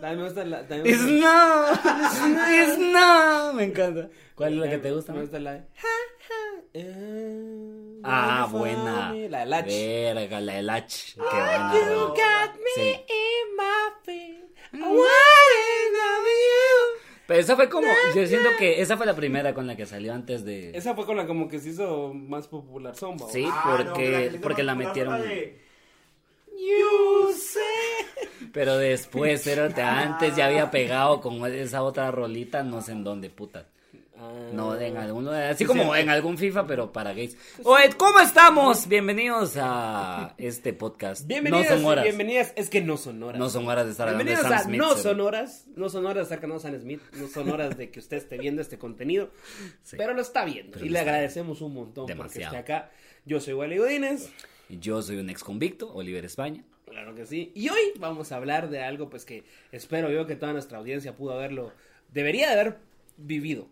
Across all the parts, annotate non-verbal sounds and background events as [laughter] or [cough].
También me gusta la. También me It's gusta- no, [laughs] it's no. Me encanta. ¿Cuál es la que te gusta? Me gusta la de. eh, Ah, buena. La de Latch. Verga, la de Lach. Qué buena. You got me Sí. in my feet. I wanna love you. Pero esa fue como, yo siento que esa fue la primera con la que salió antes de... Esa fue con la como que se hizo más popular Zomba. Sí, Ah, no, porque, hizo porque la metieron... de- You say. Pero después, cerote, antes ya había pegado con esa otra rolita, no sé en dónde, puta. Ah. No, en alguno, así Sí, como en algún FIFA, pero para gays. Oye, ¿cómo estamos? Bienvenidos a este podcast. Bienvenidas, no son horas. bienvenidas. Es que no son horas. No son horas de estar hablando de Bienvenidos Sam a Smith. No son horas, no son horas de estar con Sam Smith, no son horas de que usted esté viendo este contenido, [laughs] Sí. pero lo está viendo Pero y le agradecemos un montón Demasiado. porque esté acá. Yo soy Wally Godínez, Yo soy un ex convicto, Oliver España. claro que sí, y hoy vamos a hablar de algo pues que espero yo que toda nuestra audiencia pudo haberlo, debería de haber vivido.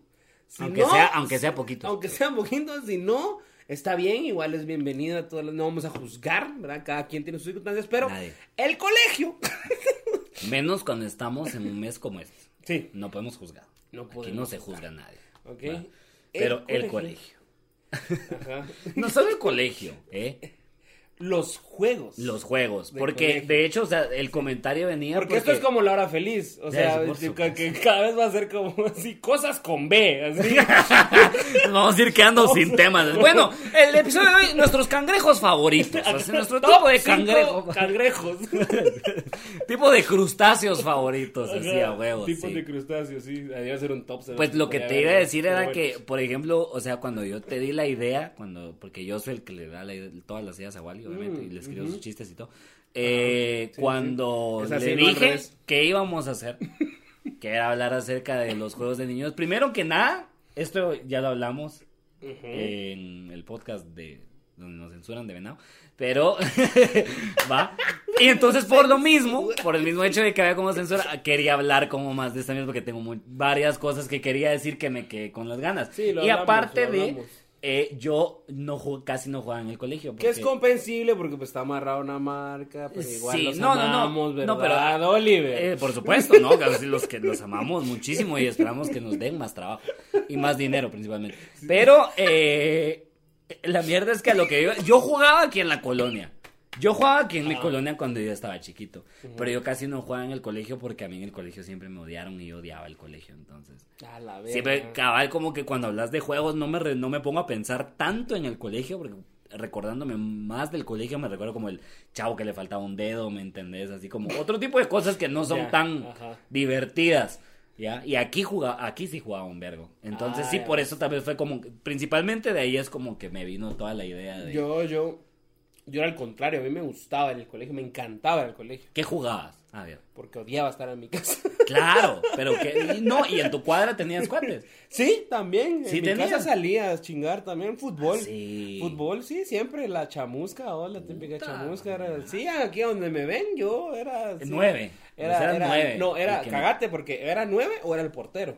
Si Aunque no, sea, aunque sea poquito. aunque sean poquitos, si no, está bien, igual es bienvenido a todos, no vamos a juzgar, ¿verdad? Cada quien tiene sus circunstancias, pero Nadie. el colegio. [laughs] Menos cuando estamos en un mes como este. sí, No podemos juzgar. No Aquí podemos no se juzga a nadie. ok. ¿va? Pero el colegio. Ajá. [laughs] No solo el colegio, ¿eh? Los juegos. Los juegos. De Porque, colegio. de hecho, o sea, el comentario venía. Porque, esto es como la hora feliz. O sea, sí, que, cada vez va a ser como así, cosas con B. Así. [laughs] Vamos a ir quedando sin temas. Bueno, el episodio de hoy, nuestros cangrejos favoritos. [laughs] O sea, nuestro tipo de cangrejo. Cangrejos. [laughs] tipo de crustáceos favoritos, así a huevos. Tipos sí. de crustáceos, sí. Debe ser un top. Pues lo que te iba a decir era bueno. que, por ejemplo, o sea, cuando yo te di la idea, cuando, porque yo soy el que le da la idea- todas las ideas a Wally, obviamente, Mm, y le escribo ujú. sus chistes y todo. Eh, sí, cuando sí. Le dije que íbamos a hacer, que era hablar acerca de los juegos de niños, primero que nada, esto ya lo hablamos Ujú. en el podcast de donde nos censuran de venado, pero [laughs] va. Y entonces por lo mismo, por el mismo hecho de que había como censura, quería hablar como más de esta misma porque tengo muy- varias cosas que quería decir que me quedé con las ganas. Sí, lo y hablamos, aparte lo de. Eh, yo no casi no jugaba en el colegio. Que es porque- comprensible porque pues está amarrado una marca, pero igual Sí, los no, no, no. amamos, No, ¿verdad, pero- Oliver? Eh, por supuesto, ¿no? Los que los amamos muchísimo y esperamos que nos den más trabajo y más dinero principalmente. Pero eh, la mierda es que a lo que yo, yo jugaba aquí en la colonia. Yo jugaba aquí en mi colonia cuando yo estaba chiquito, pero yo casi no jugaba en el colegio porque a mí en el colegio siempre me odiaron y yo odiaba el colegio, entonces. A la verga. Siempre cabal como que cuando hablas de juegos no me, re- no me pongo a pensar tanto en el colegio porque recordándome más del colegio me recuerdo como el chavo que le faltaba un dedo, ¿me entendés? Así como otro tipo de cosas que no son tan ajá. divertidas. ¿Ya? Y aquí jugaba, aquí sí jugaba un vergo. Entonces Ah, sí, ya. por eso tal vez fue como, principalmente de ahí es como que me vino toda la idea de... Yo, yo, yo era al contrario, a mí me gustaba en el colegio, me encantaba el colegio, ¿Qué jugabas? A ver. porque odiaba estar en mi casa. Claro, [laughs] pero que... y No, y en tu cuadra tenías cuates. sí, también, Sí en mi casa salía a chingar también, fútbol. Ah, sí. Fútbol, sí, siempre la chamusca, o la típica Puta chamusca era, sí, aquí donde me ven, yo era... sí. Nueve. Era, nueve. no, era, cagate, porque era nueve o era el portero.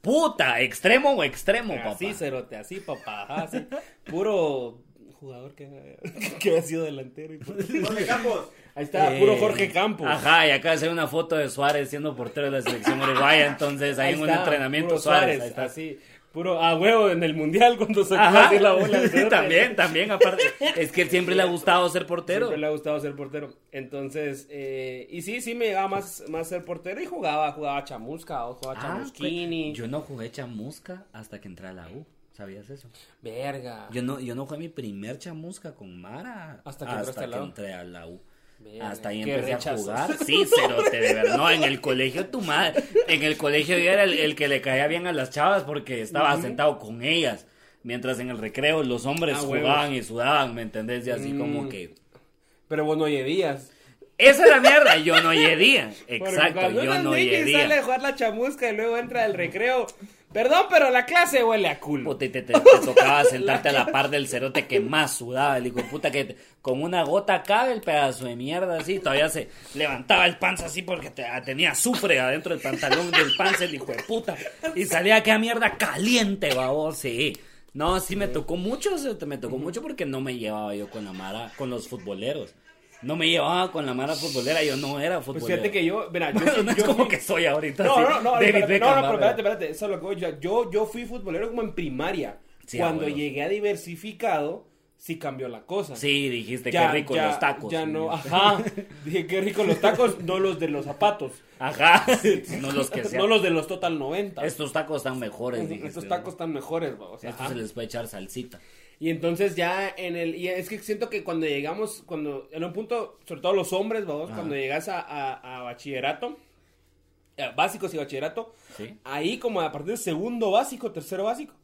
Puta, extremo o extremo, papá. Así, cerote, así, papá, así. Puro jugador que, [laughs] que ha sido delantero. Y. [laughs] Jorge Campos. Ahí está, Eh, puro Jorge Campos. Ajá, y acá se ve una foto de Suárez siendo portero de la selección uruguaya, entonces ahí, en un entrenamiento puro Suárez, ahí está. Así, puro a huevo en el mundial cuando sacó Ajá, así la bola. [laughs] sí, también, también, aparte, es que siempre le ha gustado ser portero. Siempre le ha gustado ser portero. Entonces, eh, y sí, sí me daba más, más ser portero y jugaba, jugaba chamusca o jugaba Ah, chamusquini. pues, yo no jugué chamusca hasta que entré a la U, ¿sabías eso? Verga. Yo no, yo no jugué mi primer chamusca con Mara Hasta que entraste a la U. entré a la U. Verga, Hasta ahí empecé rechazo. a jugar. Sí, cerote, de verdad. No, en el colegio tu madre. En el colegio yo era el, el que le caía bien a las chavas porque estaba sentado con ellas. Mientras en el recreo los hombres Ah, huevos. jugaban y sudaban, ¿me entendés? Y así Mm. como que... Pero vos no llevías. Esa es la mierda, yo no. Porque Exacto, yo no y sale a jugar la chamusca y luego entra al recreo. Perdón, pero la clase huele a culo. Puta, y te, te- te tocaba [laughs] sentarte a la par del cerote que más sudaba, el hijo de puta que te- con una gota cabe el pedazo de mierda así, todavía se levantaba el panza así porque te- tenía azufre adentro del pantalón del panza el hijo de puta y salía aquella mierda caliente, babos, sí. No, sí me tocó mucho, me tocó mucho porque no me llevaba yo con la mara, con los futboleros. No me llevaba con la mara futbolera, yo no era Pues futbolero. fíjate que yo, mira, [laughs] yo, no yo es como fui- que soy ahorita. No, no, no, David espérate, Beckham, no, no, va, pero espérate, espérate, eso es lo que voy yo. Yo, yo fui futbolero como en primaria. Sí, Cuando llegué a diversificado, sí cambió la cosa. Sí, dijiste Ya, qué rico ya, los tacos. Ya no, ajá. [laughs] Dije qué rico los tacos, no los de los zapatos. Ajá. [laughs] no los que sean. No los de los Total 90. Estos tacos están mejores, dijiste. Estos tacos están mejores, vamos. Estos se les puede echar salsita. Y entonces ya en el... Y es que siento que cuando llegamos, cuando... En un punto, sobre todo los hombres, vamos, cuando llegas a, a- a bachillerato, básicos y bachillerato, Sí. ahí como a partir del segundo básico, tercero básico,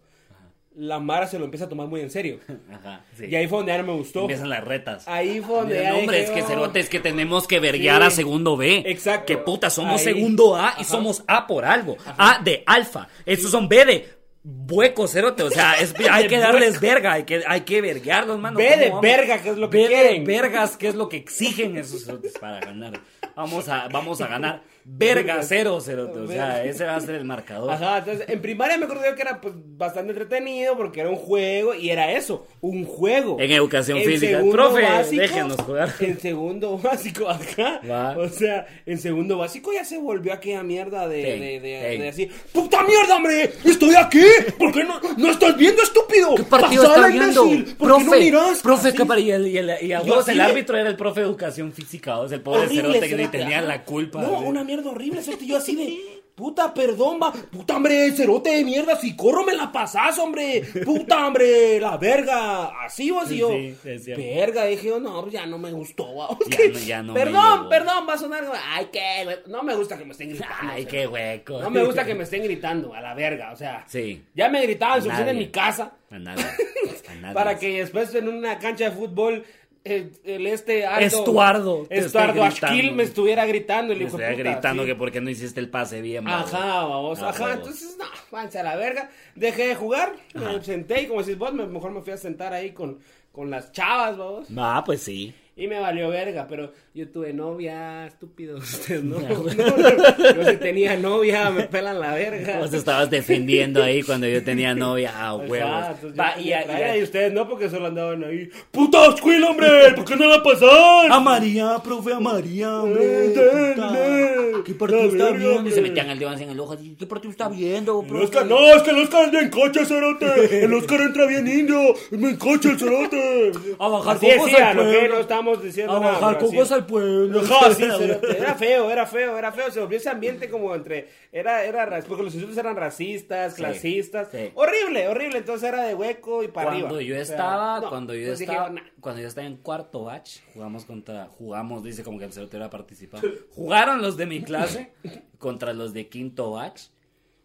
la Mara se lo empieza a tomar muy en serio. [laughs] Ajá. Sí. Y ahí fue donde ya no me gustó. Empiezan las retas. Ahí fue donde Mira, ya no, hombre, es que "Oh". cerote, es que tenemos que verguiar Sí. a segundo B. Exacto. Que puta, somos Ahí. segundo A y Ajá. somos A por algo. A de alfa. Estos son B de hueco, cerote. O sea, es- [laughs] hay que darles verga, hay que, hay que verguearlos, mano. Ve ¿Cómo de verga, que es lo que Ve quieren. de vergas, que es lo que exigen esos cerotes para ganar. Vamos a, vamos a ganar verga cero, cerote. O sea, ese va a ser el marcador. Ajá, entonces en primaria me acuerdo yo que era pues bastante entretenido porque era un juego y era eso, un juego. En educación En física. Profe, básico- déjenos jugar. [laughs] En segundo básico, acá. Va. O sea, en segundo básico ya se volvió aquella mierda de, Ey, de, de, ey. de decir, ¡Puta mierda, hombre! ¡Estoy aquí! ¿Por qué no, no estás viendo, estúpido? ¿Qué partido Pasala, está viendo? imbécil, ¿Por profe, qué no miras? profe, Así. ¿qué par- y el, y el, y a vos así el árbitro era el profe de educación física, o sea, el pobre cerote que ni tenía la culpa. No, así. una mierda horrible, cerote. Yo así de. [laughs] Puta, perdón, va. Puta, hombre, cerote de mierda. Si corro, me la pasás, hombre. Puta, hombre, la verga. Así o así Sí, yo. sí, verga, dije yo, no, ya no me gustó, va. Ya no- ya no me Perdón, perdón, va a sonar. Ay, qué. No me gusta que me estén gritando. Ay, qué hueco. No me gusta que me estén gritando, a la verga. O sea, Sí. ya me gritaban suficiente en mi casa. A. [laughs] A. Para que después en una cancha de fútbol. El, el este Aldo- Estuardo Estuardo Ashkil me estuviera gritando y le Me dijo, "Puta, gritando sí". que por qué no hiciste el pase bien. babo. Ajá, vamos, Ah, ajá. Entonces, no, váyanse a la verga. Dejé de jugar, Ajá. me senté y como decís vos, me- mejor me fui a sentar ahí con, con las chavas, vamos. Ah, pues sí. Y me valió verga, pero yo tuve novia, estúpido. [laughs] Ustedes no. [laughs] No, güey. no. Yo si tenía novia, me pelan la verga. Vos estabas defendiendo ahí cuando yo tenía novia. Ah, huevos. entonces Va, y, y ustedes no, porque solo andaban ahí. ¡Puta Ashkil, hombre! ¿Por qué no la pasás? A María, profe, a María, hombre. Eh, puta. dale. ¿Qué partido está viendo? Y se metían el dedo así en el ojo. ¿Qué partido está viendo, El profe? Oscar, no, es que el Oscar es bien coche, cerote. El Oscar entra bien indio. Es bien coche el cerote. A bajar cocos al ¿no? que pueblo. no estamos diciendo A bajar cocos al pueblo. Sí. [laughs] Era feo, era feo, era feo. Se volvió ese ambiente como entre. Era, era, ra- porque los insultos eran racistas, clasistas. sí. Horrible, horrible. Entonces era de hueco y para arriba. Cuando yo O sea, estaba, no, cuando yo pues dije, estaba, cuando yo estaba en cuarto batch, jugamos contra, jugamos, dice como que el cerote hubiera participado. Jugaron los de mi clase [laughs] contra los de quinto batch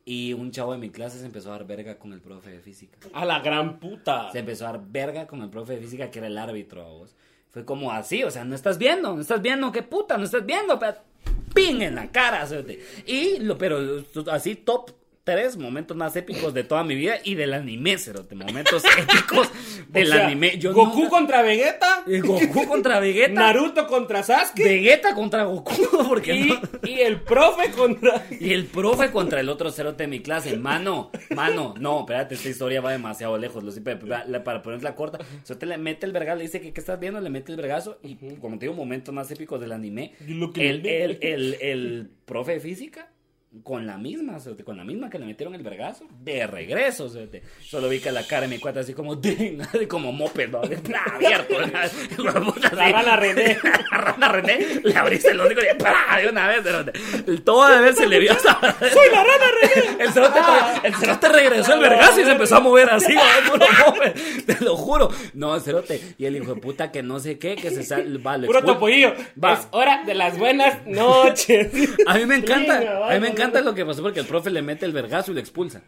y un chavo de mi clase se empezó a dar verga con el profe de física. A la gran puta. Se empezó a dar verga con el profe de física que era el árbitro a vos. Fue como así, o sea, no estás viendo, no estás viendo, qué puta, no estás viendo, pero ping en la cara, cerote. Y lo, pero así top tres momentos más épicos de toda mi vida y del anime, cerote, momentos épicos [laughs] del O sea, anime. Yo Goku nunca- contra Vegeta. Goku contra Vegeta. Naruto contra Sasuke. Vegeta contra Goku, [laughs] porque y, no? y el profe contra. Y el profe contra el otro cerote de mi clase. Mano, mano, no, espérate, esta historia va demasiado lejos. Lo pero para, ponerla corta, te le mete el vergazo, le dice que qué estás viendo, le mete el vergazo. Y como te digo, momentos más épicos del anime. El, el profe de física. Con la misma, con la misma que le metieron el vergazo, de regreso. Solo vi que la cara de mi cuata así como, [laughs] como moped, ¿no? Abierto. [laughs] La rana René. [laughs] La rana René, le abriste el hocico y de una vez, cerote. Toda vez se le vio hasta... ¡Soy la rana René! El cerote, el cerote regresó el vergazo y se empezó a mover así, puro mover, te lo juro. No, el cerote. Y el hijo de puta que no sé qué, que se sale, va, Puro topollillo. Va. Es hora de las buenas noches. A mí me encanta, a mí me vamos, encanta lo que pasó porque el profe le mete el vergazo y lo expulsa.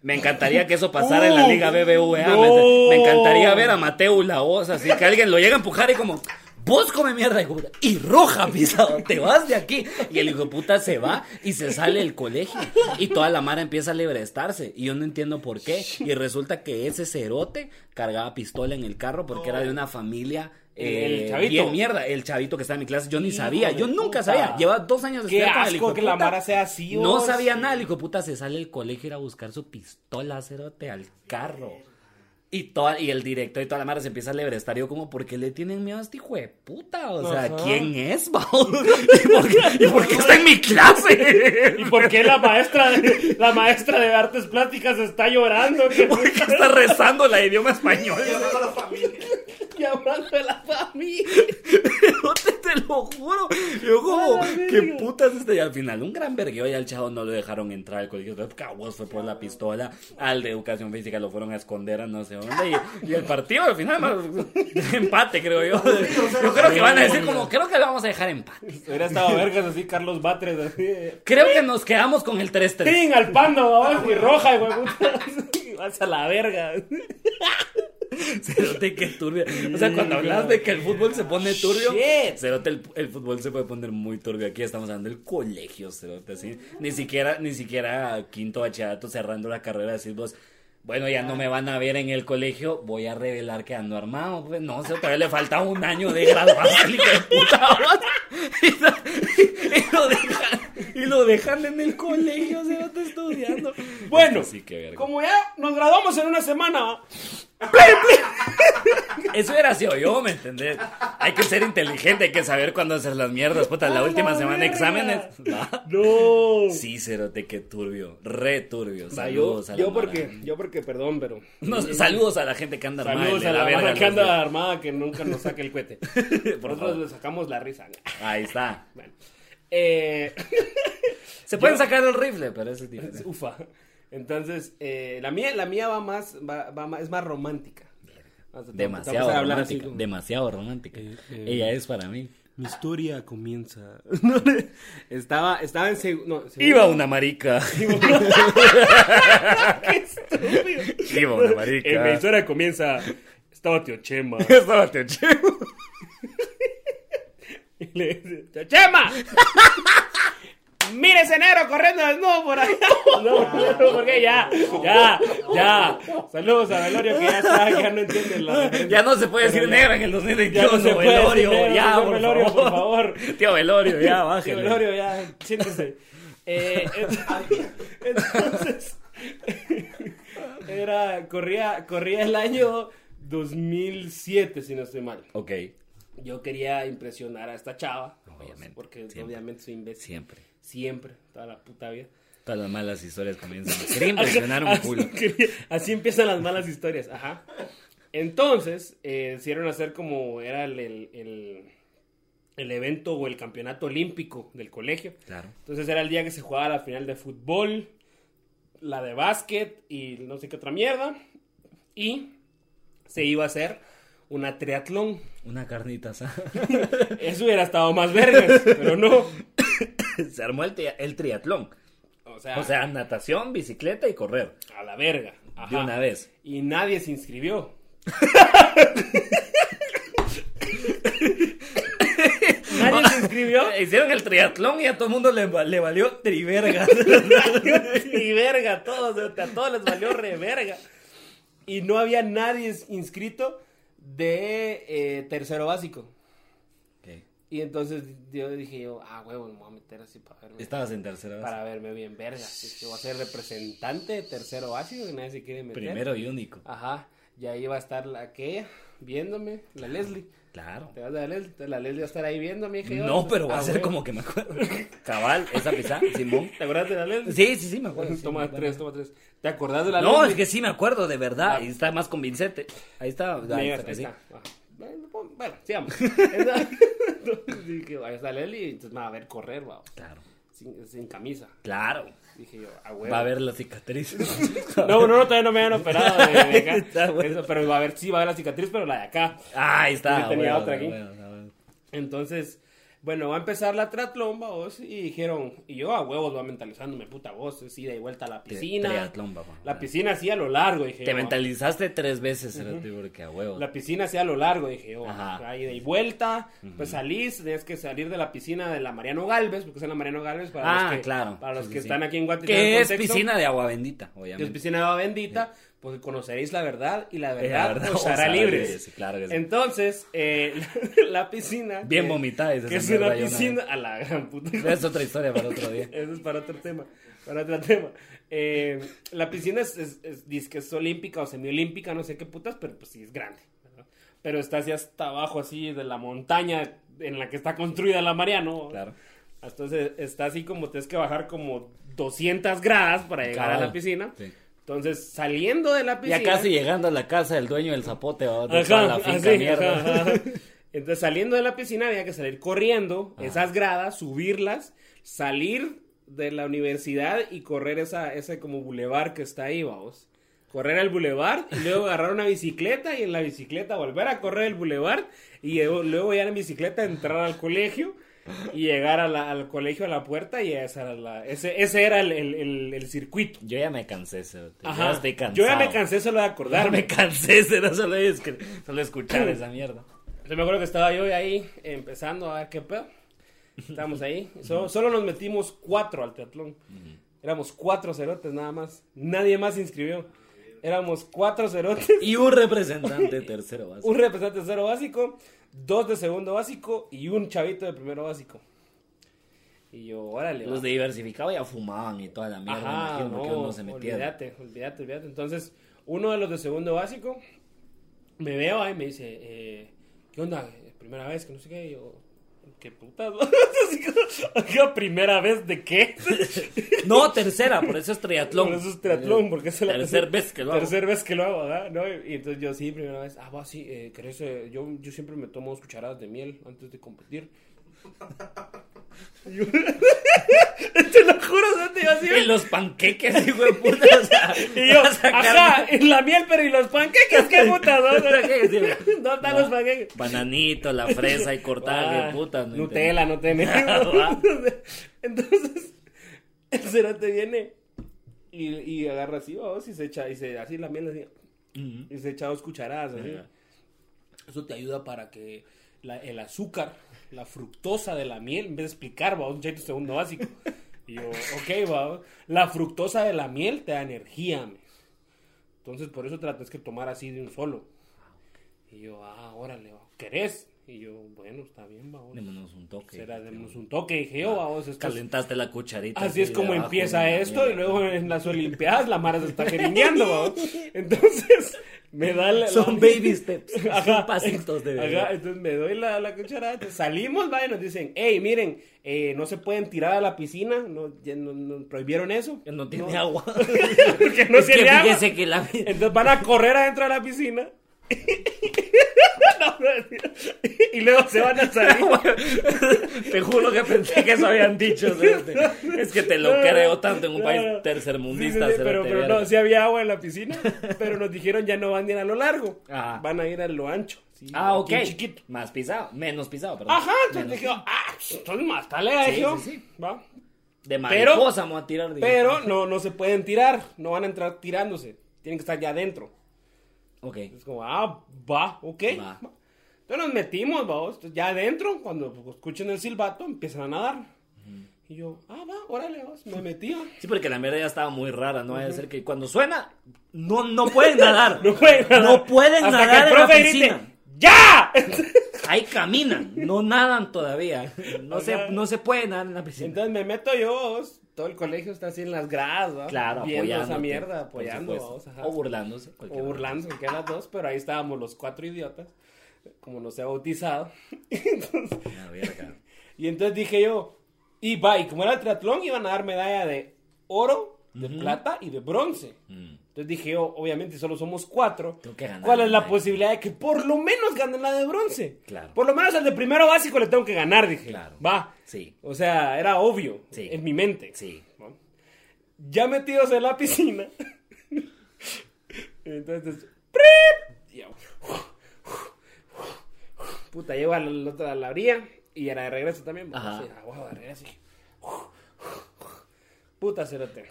Me encantaría que eso pasara en la Liga BBVA. no. Me, encantaría ver a Mateo la voz así, que alguien lo llega a empujar y como, vos come mierda, puta. Y roja, pisado, te vas de aquí. Y el hijo de puta se va y se sale del colegio. Y toda la mara empieza a lebrestarse. Y yo no entiendo por qué. Y resulta que ese cerote cargaba pistola en el carro porque era de una familia. El eh, chavito. bien mierda, el chavito que está en mi clase, yo ni Hijo sabía, yo nunca puta. sabía, lleva dos años de Qué estudiar con el hijo asco de que la. Mara sea así, No sabía nada, el hijo de puta se sale del colegio y ir a buscar su pistola, cerote, al carro. Y, toda, y el director y toda la mara se empieza a lebrestar. Yo como, ¿por qué le tienen miedo a este hijo de puta? O sea, Ajá. ¿quién es, Bao? [laughs] ¿Y por, qué, ¿Y por qué está en mi clase? [laughs] ¿Y por qué la maestra de, la maestra de artes plásticas está llorando? [laughs] ¿Por qué está rezando la idioma español? Llamando a la familia. llamando a la familia. No te, te lo juro. Yo como, ¿qué putas este? Y al final, un gran vergueo y al chavo no lo dejaron entrar al colegio. Cabos fue por la pistola. Al de educación física lo fueron a esconder a no sé dónde. Y, y el partido al final, más- [laughs] empate, creo yo. Yo creo que van a decir como, creo que lo vamos a dejar empate. Hubiera estado vergas así, Carlos Batres, así. Creo que nos quedamos con el 3-3. ¡Ting! Al pando, vamos, y roja, güey. [laughs] Vas a la verga. Cerote, qué turbio. O sea, cuando hablas de que el fútbol se pone turbio, Shit. Cerote, el, el fútbol se puede poner muy turbio. Aquí estamos hablando del colegio, Cerote, así. Ni siquiera, ni siquiera quinto bachillerato cerrando la carrera, decir vos, bueno, ya no me van a ver en el colegio, voy a revelar que ando armado. Pues no, Cerote, todavía le falta un año de graduación, hijo de puta. vos. [laughs] Y, y lo dejan, y lo dejan en el colegio, Cerote, estudiando. Bueno, sí, como ya nos graduamos en una semana, Eso era sido yo, ¿me entendés? Hay que ser inteligente, hay que saber cuándo hacer las mierdas. Puta, la ¡A última la semana de exámenes. ¿va? no. Sí, cerote, qué turbio. Re turbio. Sea, yo, Saludos a la yo mara. porque, yo porque, perdón, pero. No, [laughs] saludos a la gente que anda armada. Saludos a la, verga, banda que anda armada que nunca nos saque el cohete. [laughs] Por Nosotros favor. le sacamos la risa. Ahí está. Bueno. Eh, Se pueden Yo- sacar el rifle, pero eso es diferente. ufa. Entonces, eh, la mía, la mía va más, va, va más, es más romántica. Demasiado romántica. como- Demasiado romántica. eh. Ella es para mí. Mi historia comienza. [laughs] estaba, estaba en seg- no, segundo- [laughs] Iba una marica. [laughs] Iba una marica. En mi historia comienza. Estaba tío Chema. Estaba Teo Chemo. Y le dice, ¡Tío Chema! ¡Mire ese negro corriendo desnudo por ahí! [laughs] No, no, porque ya, ya, ya. Saludos a Velorio que ya está, ya no entiende la. Ya no se puede decir Pero negro en el Ya 2021. no se puede decir Velorio, negro, ya, por, Velorio, favor. por favor. Tío Velorio, ya, bájale. Velorio, ya, siéntese. Eh, ent- [laughs] entonces, era, corría, corría el año 2007, si no estoy mal. Ok, Yo quería impresionar a esta chava. Obviamente, Porque siempre. obviamente soy imbécil. siempre. Siempre, toda la puta vida. Todas las malas historias comienzan. [laughs] Quería impresionar un Así- culo. Así empiezan las malas historias, ajá. Entonces, eh, decidieron hacer como era el, el, el- el evento o el campeonato olímpico del colegio. Claro. Entonces era el día que se jugaba la final de fútbol, la de básquet y no sé qué otra mierda. Y se iba a hacer una triatlón. Una carnita asada. [laughs] Eso hubiera estado más vergas, pero no. [coughs] Se armó el, tri- el triatlón. O sea, O sea, natación, bicicleta y correr. a la verga. De una vez. Y nadie se inscribió. nadie se inscribió. [coughs] Hicieron el triatlón y a todo el mundo le, le valió triverga. [laughs] y [laughs] verga, todos, a todos les valió re verga. Y no había nadie inscrito de eh, tercero básico. Y entonces yo dije yo, ah, huevo, me voy a meter así para verme, Estabas en tercera base. para verme bien verga. Que voy a ser representante de tercero básico y nadie se quiere meter. Primero y único. Ajá, y ahí va a estar la aquella viéndome, la Leslie. Claro. ¿Te vas a? Entonces la Leslie va a estar ahí viéndome. dije yo. No, pero va a Ah, ser como que me acuerdo. Cabal, esa pizza, [laughs] Simón. ¿Te acuerdas de la Leslie? Sí, sí, sí, me acuerdo. sí, me toma acuerdo. tres, toma tres. ¿Te acordás de la No, Leslie? es que sí me acuerdo, de verdad. Ah. Ahí está más convincente. Ahí está. Ahí está, ahí. Ajá. Bueno, sigamos. [laughs] Entonces, dije, ahí está Leslie y entonces me va a ver correr, va, Claro. sin, sin camisa. Claro. Dije yo, a huevo. Va a ver la cicatriz. [laughs] No, no, no, todavía no me han operado de, de acá. [laughs] Está bueno. Eso, pero va a ver, sí, va a ver la cicatriz, pero la de acá. Ah, ahí está. Sí, tenía bueno, otra aquí. bueno. Entonces, bueno, va a empezar la triatlón, vos, y dijeron, y yo a huevos va mentalizándome, puta voz, sí, de vuelta a la piscina. Triatlón, papá. La piscina así a lo largo, dije Te yo. mentalizaste tres veces, Cerote, porque a huevo. La piscina así a lo largo, dije yo. Ajá. Ahí de y vuelta, pues salís, tenías que salir de la piscina de la Mariano Galvez, porque es en la Mariano Galvez para Ah, los que, claro. para los Sí, que sí, están aquí en Guatemala. Que es piscina de agua bendita, Que es obviamente. piscina de agua bendita, porque conoceréis la verdad y la Eh, verdad, verdad os [laughs] hará libres. libres, claro que sí. Entonces, eh, [laughs] la, piscina. Bien que- esa Que es una una piscina. A la gran puta. [laughs] Es otra historia para otro día. Eso es para otro tema. Para otro tema. Eh, la piscina es, es, es, dice que es olímpica o semiolímpica, no sé qué putas, pero pues sí es grande. ¿verdad? Pero está así hasta abajo, así de la montaña en la que está construida la Mariano. Claro. Entonces está así como tienes que bajar como 200 gradas para llegar a Cabal. la piscina. Sí. Entonces saliendo de la piscina. Ya casi llegando a la casa del dueño del zapote, ¿va? de Ajá, toda la finca así, mierda. ajá, ajá. [laughs] Entonces saliendo de la piscina había que salir corriendo esas gradas, subirlas, salir de la universidad y correr esa, ese como bulevar que está ahí, vamos. Correr el bulevar y luego agarrar una bicicleta y en la bicicleta volver a correr el bulevar y luego, luego ya en bicicleta entrar al colegio y llegar a la- al colegio a la puerta y esa era la- ese, ese era el, el- el- el circuito. Yo ya me cansé, cerote. Ajá. Estoy. Yo ya me cansé solo de Ya acordarme. me cansé, [laughs] solo, que, solo escuchar [clears throat] esa mierda. Yo me acuerdo que estaba yo ahí empezando a ver qué pedo. Estábamos ahí. [laughs] Solo, solo nos metimos cuatro al triatlón. Éramos cuatro cerotes nada más. Nadie más se inscribió. Éramos cuatro cerotes. Y un representante tercero básico. [laughs] Un representante de cero básico, dos de segundo básico y un chavito de primero básico. Y yo, órale. va. Los de diversificado ya fumaban y toda la mierda. Ajá, imagino, no, uno se metía. olvídate, olvídate, olvídate. Entonces, uno de los de segundo básico me veo ahí y me dice, eh, ¿qué onda? Primera vez, que no sé qué. Y yo, ¿qué putas? [laughs] Así como, "¿Qué primera vez de qué? [laughs] No, tercera, por eso es triatlón. Por eso es triatlón, porque es la Tercer vez que lo hago. Tercer vez que lo hago, ¿verdad? ¿No? Y entonces yo sí, primera vez. Ah, va, sí, eh, ¿querés, eh, yo, yo siempre me tomo dos cucharadas de miel antes de competir. [laughs] Te lo juro, o te iba los panqueques, hijo de puta. O sea, [laughs] Y yo, [laughs] ajá, en la miel, pero y los panqueques, qué puta. ¿Dónde están los panqueques? Bananito, la fresa y cortada, Ah, qué puta. no Nutella, no tenemos. Va. Entonces, el cerote viene y, y agarra así, vamos, y se echa, y se, así la miel, así, y se echa dos cucharadas, así. Eso te ayuda para que la- el azúcar, la fructosa de la miel, en vez de explicar, vamos, un chaito segundo básico. Y yo, ok, va, la fructosa de la miel te da energía. Entonces, por eso tienes que tomar así de un solo. Y yo, ah, órale, va, ¿querés? Y yo, bueno, está bien, vamos. Démonos un toque. Será, démonos un toque. Dije yo, vamos, esto es- Calentaste la cucharita. Así es como empieza esto y luego en las Olimpiadas la Mara se está jeringueando, vamos. [laughs] Entonces me da la... Son la- baby steps. Ajá. Son pasitos de bebé. Ajá, entonces me doy la, la cucharada, entonces salimos, va, y nos dicen, hey, miren, eh, no se pueden tirar a la piscina, no, ya no- no- prohibieron eso. Que no tiene [laughs] agua. Porque no Es que agua. que la... Entonces van a correr adentro de la piscina. [laughs] [laughs] No, y luego se van a salir. [laughs] Te juro que pensé que eso habían dicho. [laughs] Es que te lo creo tanto en un país tercermundista. Sí, sí, sí, pero, pero no, sí había agua en la piscina, pero nos dijeron ya no van a ir a lo largo, Ajá. van a ir a lo ancho. Ah, ok. chiquito. Más pisado. Menos pisado, perdón. Ajá, entonces dije, ah, entonces más sí. va. De Pero- mariposa vamos a tirar. dije. Pero no, no se pueden tirar, no van a entrar tirándose, tienen que estar ya adentro. Ok. Es como, ah, va, ok. Va. Entonces nos metimos, vamos, entonces ya adentro, cuando escuchen el silbato, empiezan a nadar. Y yo, ah, va, órale, vamos, me metí. Sí, porque la mierda ya estaba muy rara. No vaya a ser que cuando suena, no, no pueden nadar. [laughs] No pueden nadar. No pueden Hasta nadar que el en la profe grite, piscina. ¡Ya! [laughs] Ahí caminan, no nadan todavía. [laughs] No se, Ajá. no se puede nadar en la piscina. Entonces me meto yo, vamos, todo el colegio está así en las gradas, ¿va? claro, Viendo esa mierda, apoyando, vamos, ajá. O burlándose. O burlándose, que las dos, pero ahí estábamos los cuatro idiotas, como no se ha bautizado. Entonces, [laughs] Ah, y entonces dije yo, y va, y como era el triatlón, iban a dar medalla de oro, de plata y de bronce. Mm. Entonces dije yo, obviamente solo somos cuatro. Tengo que ganar ¿Cuál es la posibilidad de que por lo menos ganen la de bronce? Claro. Por lo menos al de primero básico le tengo que ganar, dije. Claro. Va. Sí, O sea, era obvio Sí. en mi mente. sí. ¿no? Ya metidos en la piscina. [laughs] Entonces, ¡prip! Puta, llego a la, otra- a la orilla y era de regreso también. Ajá. Sí, a de regreso. Puta, cerote.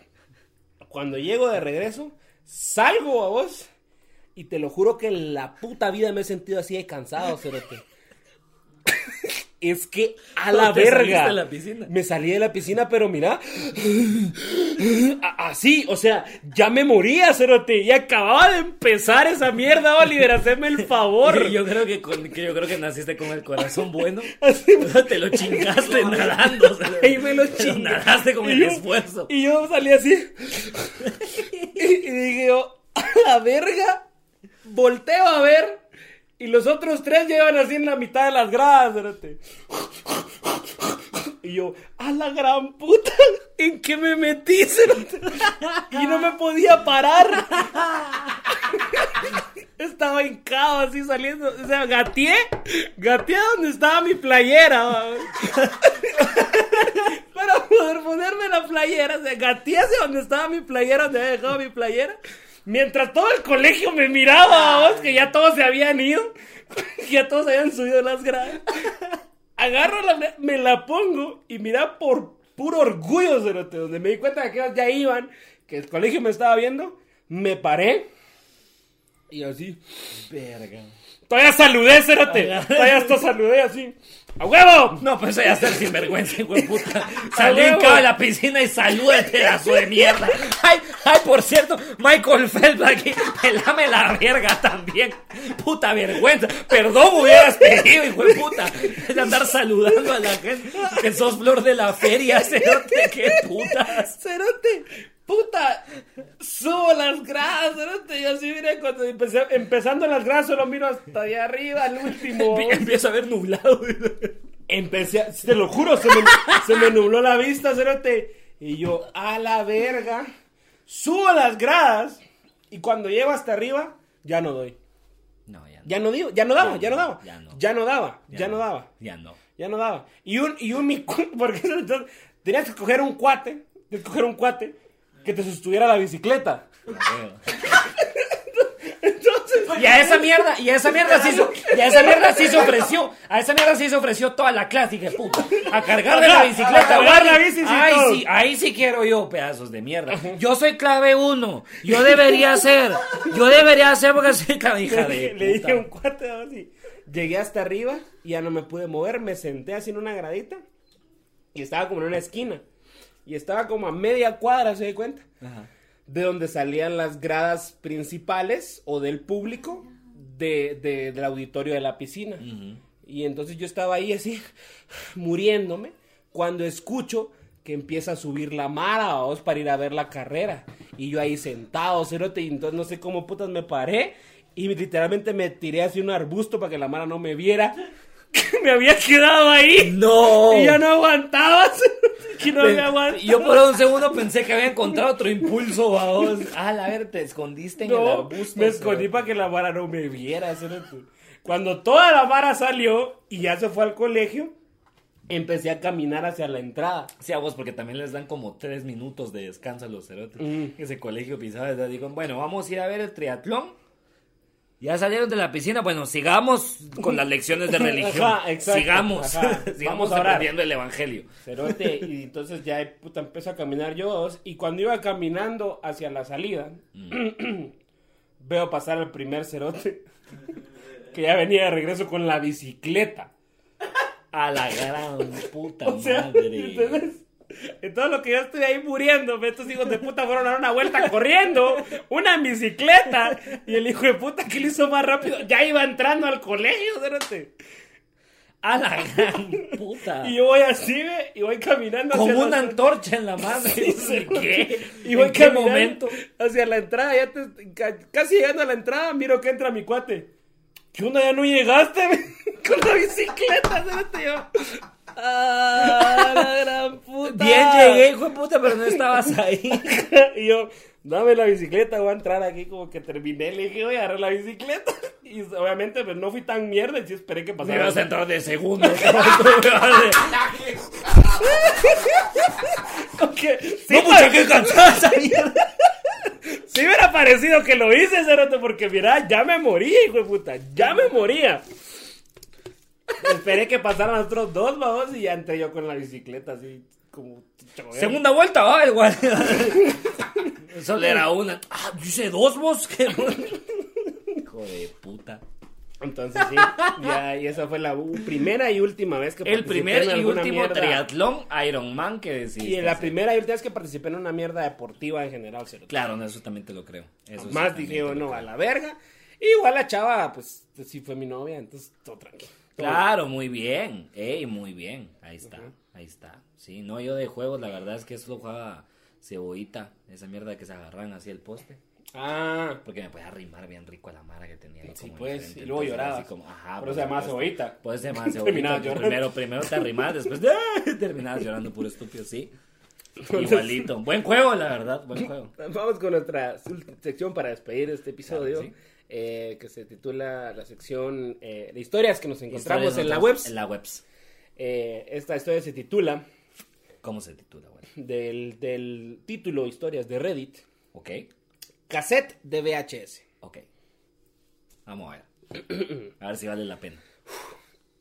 Cuando llego de regreso, salgo a vos y te lo juro que en la puta vida me he sentido así de cansado, cerote. Es que a la ¿Te saliste verga. la piscina? Me salí de la piscina, pero mira. Así, o sea, ya me moría, Cerote. Y acababa de empezar esa mierda, Oliver. Haceme el favor. [laughs] Yo creo que, con- que yo creo que naciste con el corazón bueno. [laughs] Así. Te lo chingaste [laughs] nadando. o sea, Ahí me lo te chingué. Nadaste con Y el yo- esfuerzo. Y yo salí así. y, y dije yo, a la verga. Volteo a ver. Y los otros tres llevan así en la mitad de las gradas, cerote. Y yo, a la gran puta, ¿en qué me metí? [laughs] Y no me podía parar. [laughs] Estaba hincado así saliendo. O sea, gateé. Gateé donde estaba mi playera. [laughs] Para poder ponerme la playera. O sea, gateé hacia donde estaba mi playera, donde había dejado mi playera. Mientras todo el colegio me miraba, vamos, que ya todos se habían ido. Que [laughs] ya todos habían subido las gradas. Agarro la, me la pongo y mira por puro orgullo, cerote, donde me di cuenta de que ya iban, que el colegio me estaba viendo, me paré y así, Verga. todavía saludé, cerote, todavía hasta saludé así, ¡a huevo! No, pues ya ser sinvergüenza, hijo de puta. [laughs] Salí de la piscina y saluda el pedazo de mierda. Ay, ay, por cierto, Michael Phelps aquí, pelame la verga también. Puta vergüenza. Perdón hubieras pedido, hijo de puta. De andar saludando a la gente que sos flor de la feria, cerote, qué putas. Cerote, puta, subo las gradas, cerote, y así mira, cuando empecé, empezando las gradas solo miro hasta allá arriba, al último. [laughs] Empiezo a ver nublado. Empecé, a- te lo juro, se me, se me nubló la vista, cerote. Y yo, a la verga, subo las gradas y cuando llego hasta arriba, ya no doy. No, ya no. Ya no digo, ya no daba, ya no daba. Ya no. Ya no daba, ya no daba. Ya no. Ya no daba. Y un, y un, [laughs] porque entonces, tenías que coger un cuate, que coger un cuate que te sostuviera la bicicleta. Entonces, Y a esa mierda, y a esa mierda sí, se- y a esa mierda sí se ofreció, a esa mierda sí se ofreció toda la clase, de puta, a cargar de la bicicleta, a la bici, Ay, sí, ahí sí quiero yo, pedazos de mierda. Yo soy clave uno, yo debería ser, yo debería ser porque soy clave, hija de le dije un cuate así. Llegué hasta arriba y ya no me pude mover, me senté así en una gradita y estaba como en una esquina. Y estaba como a media cuadra, ¿se da cuenta? Ajá. de donde salían las gradas principales o del público de, de- del auditorio de la piscina. Y entonces yo estaba ahí así, [sighs] muriéndome, cuando escucho que empieza a subir la mara, vamos, para ir a ver la carrera. Y yo ahí sentado, cerote, y entonces no sé cómo putas me paré. Y literalmente me tiré hacia un arbusto para que la mara no me viera. Que [laughs] me había quedado ahí. No. Y ya no [laughs] aguantaba. cerote, Que no había aguantado. Yo por un segundo pensé que había encontrado otro impulso, vamos. Ah, la ver, te escondiste en el No, arbusto. me escondí cerote. para que la vara no me viera. Cuando toda la vara salió y ya se fue al colegio, empecé a caminar hacia la entrada. Sí, a vos, porque también les dan como tres minutos de descanso a los cerotes. Mm. Ese colegio pisaba, digo, bueno, vamos a ir a ver el triatlón. Ya salieron de la piscina, bueno, sigamos con las lecciones de [laughs] religión. Ajá, exacto, sigamos, ajá. [laughs] sigamos aprendiendo el evangelio. Cerote, y entonces ya puta, empecé a caminar yo. Y cuando iba caminando hacia la salida, [clears throat] veo pasar al primer cerote [laughs] que ya venía de regreso con la bicicleta. A la gran puta O sea, madre. En todo lo que yo estoy ahí muriendo, estos hijos de puta fueron a dar una vuelta corriendo, una bicicleta, y el hijo de puta que lo hizo más rápido, ya iba entrando al colegio, cerote. A la gran puta. Y yo voy así, ve, y voy caminando Con hacia una la- antorcha en la mano. Sí, ¿Qué? Y voy ¿En qué momento? Hacia la entrada, ya te- casi llegando a la entrada, miro que entra mi cuate. ¿Qué onda? ¿Ya no llegaste? [laughs] Con la bicicleta, cerote, yo. ¡Ah, la gran puta! Bien llegué, hijo de puta, pero no estabas ahí. [laughs] y yo, dame la bicicleta, voy a entrar aquí como que terminé, le dije, voy a agarrar la bicicleta. Y obviamente pues no fui tan mierda y sí esperé que Me pasara. ibas a entrar de segundo. Porque [laughs] sí, no, pucha, qué cansada esa mierda. sí me hubiera parecido que lo hice, Cerote, porque mira, ya me moría, hijo de puta, ya me moría. Esperé que pasaran los otros dos, vamos, y ya entré yo con la bicicleta así, como... chover. Segunda vuelta, va, igual. [laughs] Solo era una. Ah, dice dos vos. qué. Hijo de puta. Entonces sí, ya, y esa fue la primera y última vez que El participé primer en y último mierda. triatlón Ironman que decís. Y la primera y última vez que participé en una mierda deportiva en general. cerote. Claro, no, eso también te lo creo. Eso sí Más dije yo, no, creo. a la verga. Igual la chava, pues, sí fue mi novia, entonces todo tranquilo. Claro, muy bien. Ey, muy bien. Ahí está, ahí está. Sí, no, yo de juegos, la verdad es que eso lo jugaba cebollita. Esa mierda que se agarran así el poste. Ah, Porque me podía arrimar bien rico a la mara que tenía. Sí, como pues, y luego como, ajá, Por eso se llamaba supuesto. cebollita. Por eso se llamaba [laughs] cebollita. llorando. Primero, primero te arrimabas, después ¡ah! [laughs] terminabas llorando puro estúpido, sí. Igualito. Buen juego, la verdad, buen [laughs] juego. Vamos con nuestra sección para despedir este episodio, Claro, sí. Eh, que se titula la sección eh, de historias que nos encontramos en la nosotros- web. En la webs. esta historia se titula ¿Cómo se titula, güey? del, del título Historias de Reddit, Ok, cassette de VHS. ok. Vamos a ver. A ver si vale la pena.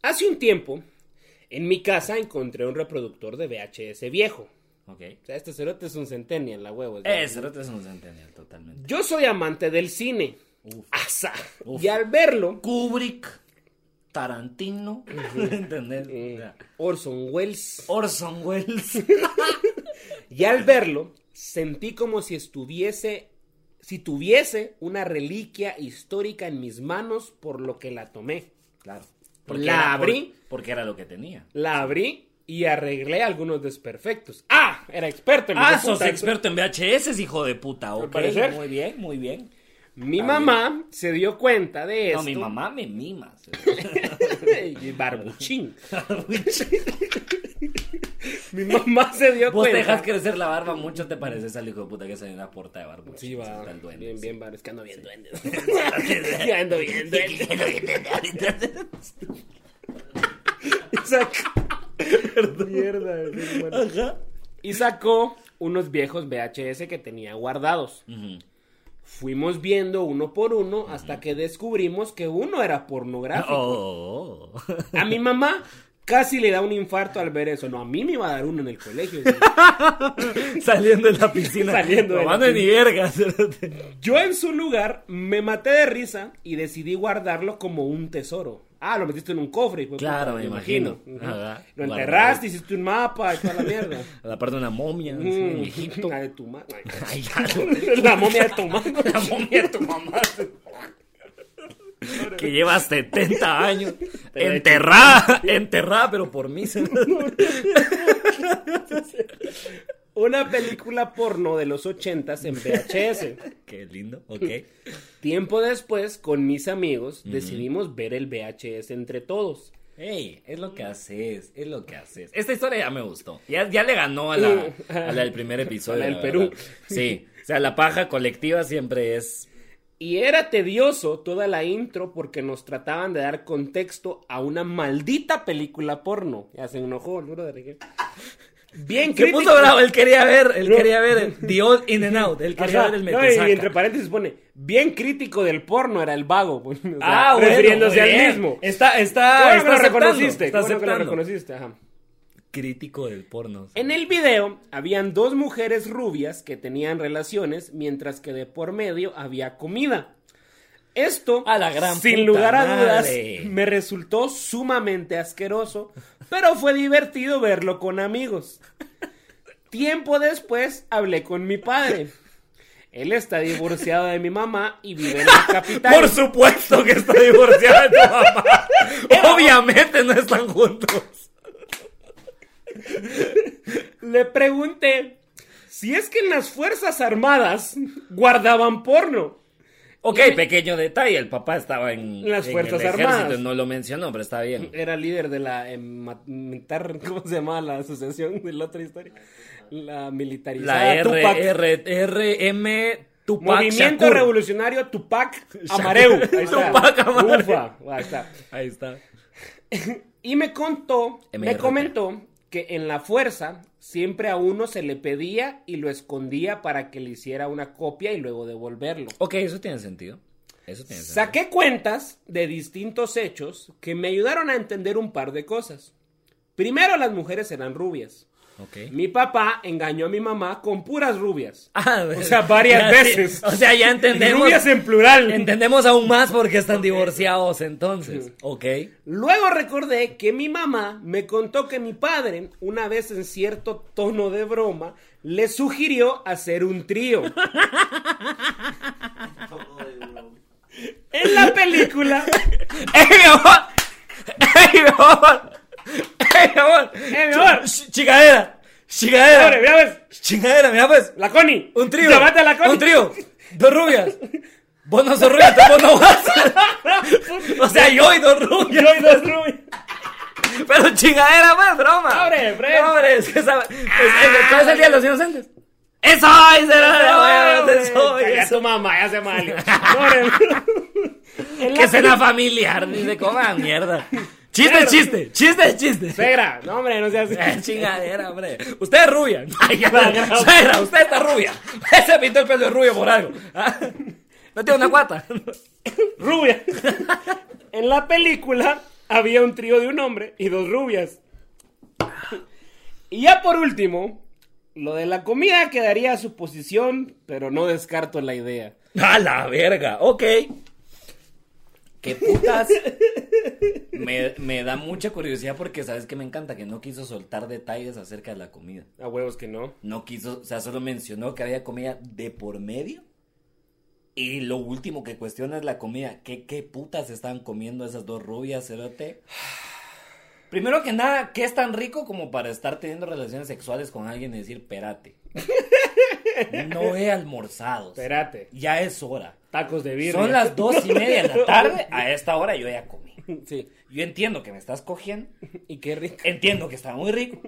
Hace un tiempo, en mi casa encontré un reproductor de VHS viejo. Ok. O sea, este cerote es un centennial, la huevo. es Ese verdad. reto es un centennial, totalmente. Yo soy amante del cine. Uf. Asa. Uf. Y al verlo, Kubrick, Tarantino, [laughs] ¿entendés? eh, Orson Welles. Orson Welles. [laughs] Y al verlo, sentí como si estuviese, si tuviese una reliquia histórica en mis manos, por lo que la tomé. Claro. La era- abrí. por- porque era lo que tenía. La abrí y arreglé algunos desperfectos. ¡Ah! Era experto en Ah, sos puta. experto en VHS, hijo de puta. Ok, parecer. muy bien, muy bien. Mi mamá se dio cuenta de esto. No, mi mamá me mima. [laughs] Y Barbuchín. mi mamá se dio Vos cuenta. dejas crecer la barba mucho, te pareces al hijo de puta que sale en una porta de barba. Sí, va. Está el duende, bien, sí. bien, va. Es que ando bien duende. [laughs] [laughs] Ya ando bien duende. Y sacó... Mierda. bueno. Ajá. Y sacó unos viejos VHS que tenía guardados. Ujú. Fuimos viendo uno por uno hasta que descubrimos que uno era pornográfico. Oh. A mi mamá casi le da un infarto al ver eso. No, a mí me iba a dar uno en el colegio. [laughs] Saliendo de la piscina. Saliendo de la Tomando ni vergas. Yo en su lugar me maté de risa y decidí guardarlo como un tesoro. Ah, lo metiste en un cofre. hijo de Claro, puta, me imagino. Ajá. Lo enterraste, hiciste un mapa y toda la mierda. [laughs] A la parte de una momia. Mm, en Egipto. La de tu mamá. Ay, [laughs] ya. [laughs] La momia de tu mamá. La momia de tu mamá. Que lleva 70 años. Enterrada. Enterrada, pero por mí. Una película porno de los ochentas en VHS. Qué lindo. Ok. Tiempo después, con mis amigos, decidimos ver el VHS entre todos. Ey, es lo que haces, es lo que haces. Esta historia ya me gustó. Ya, ya le ganó a la, [laughs] a la del primer episodio. A la del Perú. Sí, o sea, la paja colectiva siempre es... Y era tedioso toda la intro porque nos trataban de dar contexto a una maldita película porno. Ya se enojó el brother. Bien Se crítico. puso bravo, él quería ver, él No. quería ver el The Old In and Out, él quería Ajá, ver el no, y metesaca. entre paréntesis pone, bien crítico del porno era el vago. [laughs] o sea, Ah, bueno, refiriéndose muy al bien. mismo. Está, está, está lo reconociste. está bueno que lo reconociste, ajá. Crítico del porno. En el video habían dos mujeres rubias que tenían relaciones mientras que de por medio había comida. Esto, A la gran sin lugar a dudas, madre. me resultó sumamente asqueroso, pero fue divertido verlo con amigos. Tiempo después hablé con mi padre. Él está divorciado de mi mamá y vive en la [laughs] capital. Por supuesto que está divorciada de tu mamá. [laughs] Obviamente no están juntos. Le pregunté si es que en las Fuerzas Armadas guardaban porno. Ok, pequeño detalle, el papá estaba en Las en Fuerzas el ejército, Armadas. no lo mencionó, pero está bien. Era líder de la eh, militar, [laughs] ¿cómo se llama la asociación de la otra historia? La militarizada La R, Tupac. R, R, M, Tupac Movimiento Shakur. Revolucionario Tupac [laughs] Amareu. Ahí está. Tupac Amareu. Ufa, ahí está. Ahí está. [laughs] Y me contó, me comentó que en la fuerza siempre a uno se le pedía y lo escondía para que le hiciera una copia y luego devolverlo. Ok, eso tiene sentido. Eso tiene sentido. Saqué cuentas de distintos hechos que me ayudaron a entender un par de cosas. Primero, las mujeres eran rubias. Mi papá engañó a mi mamá con puras rubias. [laughs] Ah, O sea, varias ya, sí. veces. O sea, ya [laughs] entendemos. Rubias en plural. Entendemos aún más porque están divorciados entonces. Ok. Luego recordé que mi mamá me contó que mi padre, una vez en cierto tono de broma, le sugirió hacer un trío. [laughs] en la película. ¡Ey, mi amor! ¡Ey, mi amor! ¡Ey, mi amor! ¡Eh, mi amor! Ch- ¡Chingadera! ¡Chingadera! Hombre, mira pues, ¡Chingadera, mira pues! la Connie. ¡Un trío! Llámate a la Connie. ¡Un trío! ¡Dos rubias! Vos no sos rubia, vos no vas. [laughs] o sea, yo y dos rubias. Yo y dos rubias. Pero chingadera, pues, broma. Hombre, Fred. Hombre, es que esa- ¿Cuál es el día de los inocentes? ¡Eso! ¡Ay, será! ¡Eso! Ya eso. tu mamá ya se mal. Hombre. ¡Qué cena familiar! Dice, coman mierda. Chiste, Claro. chiste, chiste, chiste. Suegra, no hombre, no seas Eh, chingadera, hombre. Usted es rubia. [laughs] Ay. Suegra, usted está rubia. Se pintó el pelo de rubio por algo. ¿Ah? No tiene una cuata. rubia. En la película había un trío de un hombre y dos rubias. Y ya por último, lo de la comida quedaría a su posición, pero no descarto la idea. A la verga, ok. ¿Qué putas? Me, me da mucha curiosidad porque sabes que me encanta que no quiso soltar detalles acerca de la comida. A huevos que no. No quiso, o sea, solo mencionó que había comida de por medio. Y lo último que cuestiona es la comida. ¿Qué, qué putas estaban comiendo esas dos rubias, cerote? Primero que nada, ¿qué es tan rico como para estar teniendo relaciones sexuales con alguien y decir, espérate? No he almorzado. Espérate, Ya es hora. tacos de birria. Son las dos y media de la tarde. [laughs] A esta hora yo ya comí. Sí. Yo entiendo que me estás cogiendo. [laughs] Y qué rico. Entiendo que está muy rico.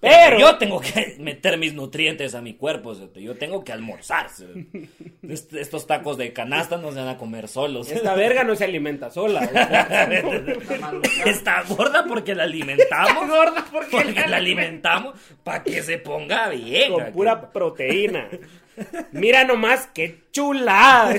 Pero- yo tengo que [laughs] meter mis nutrientes a mi cuerpo. Yo tengo que almorzar. [laughs] Estos tacos de canasta no se van a comer solos. Esta verga no se alimenta sola. [laughs] Está gorda porque la alimentamos. gorda porque Porque la alimentamos para que se ponga bien. Con pura proteína. Mira nomás qué chulada.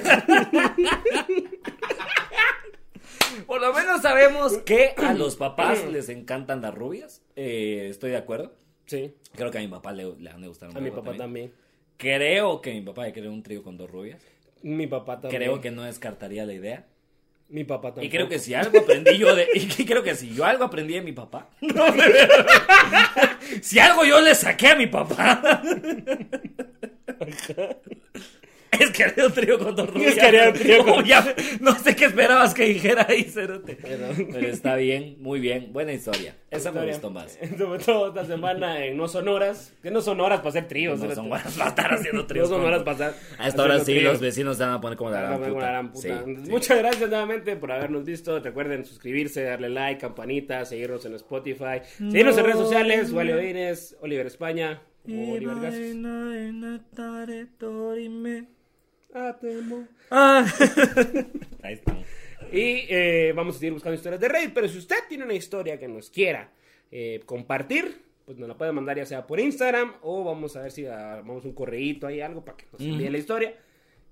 Por lo menos sabemos que a los papás [clears throat] les encantan las rubias. Eh, estoy de acuerdo. Sí, Creo que a mi papá le, le han de gustar a mi papá también. Creo que mi papá quiere un trío con dos rubias. Mi papá también. Creo que no descartaría la idea. Mi papá también. Y creo que si algo aprendí yo de. Y creo que si yo algo aprendí de mi papá. [laughs] si algo yo le saqué a mi papá. Es que haría un trío con dos rubias. que haría un trío con- Oh, ya, [laughs] no sé qué esperabas que dijera ahí, Cerote. Pero- Pero está bien, muy bien. Buena historia. Esa me gustó más. [laughs] Sobre todo esta semana en No Son Horas. Que no son horas para hacer tríos. No son buenas para estar haciendo [laughs] No tríos. son con- horas para estar A esta hora sí, tríos. los vecinos se van a poner como la gran puta. gran puta. Sí, sí. Muchas gracias nuevamente por habernos visto. Recuerden suscribirse, darle like, campanita, seguirnos en Spotify, seguirnos en redes sociales. Wally Odines, Oliver España, o Oliver Gases. Ah, te amo. Ah. [laughs] Ahí está. Y eh, vamos a seguir buscando historias de Reddit. Pero si usted tiene una historia que nos quiera eh, compartir, pues nos la puede mandar ya sea por Instagram o vamos a ver si armamos un correíto ahí, algo para que nos envíe la historia.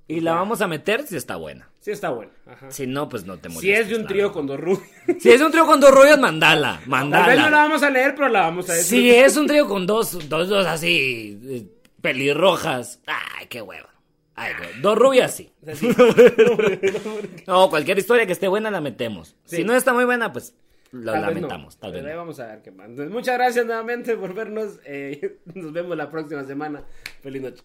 Y la vamos a meter si está buena. Sí, está bueno. Ajá. Si no, pues no te Si molestes. es de un trío con dos rubios. Si es un trío con dos rubios, mandala. Tal vez no la Mandala. vamos a leer, pero la vamos a decir. Si es un trío con dos, dos, dos así, eh, pelirrojas. Ay, qué hueva. Dos rubias, sí. No, cualquier historia que esté buena la metemos. Sí. Si no está muy buena, pues Tal no. lamentamos. Tal vez Pero ahí no. vamos a ver qué más. Muchas gracias nuevamente por vernos. eh, [laughs] nos vemos la próxima semana. Feliz noche.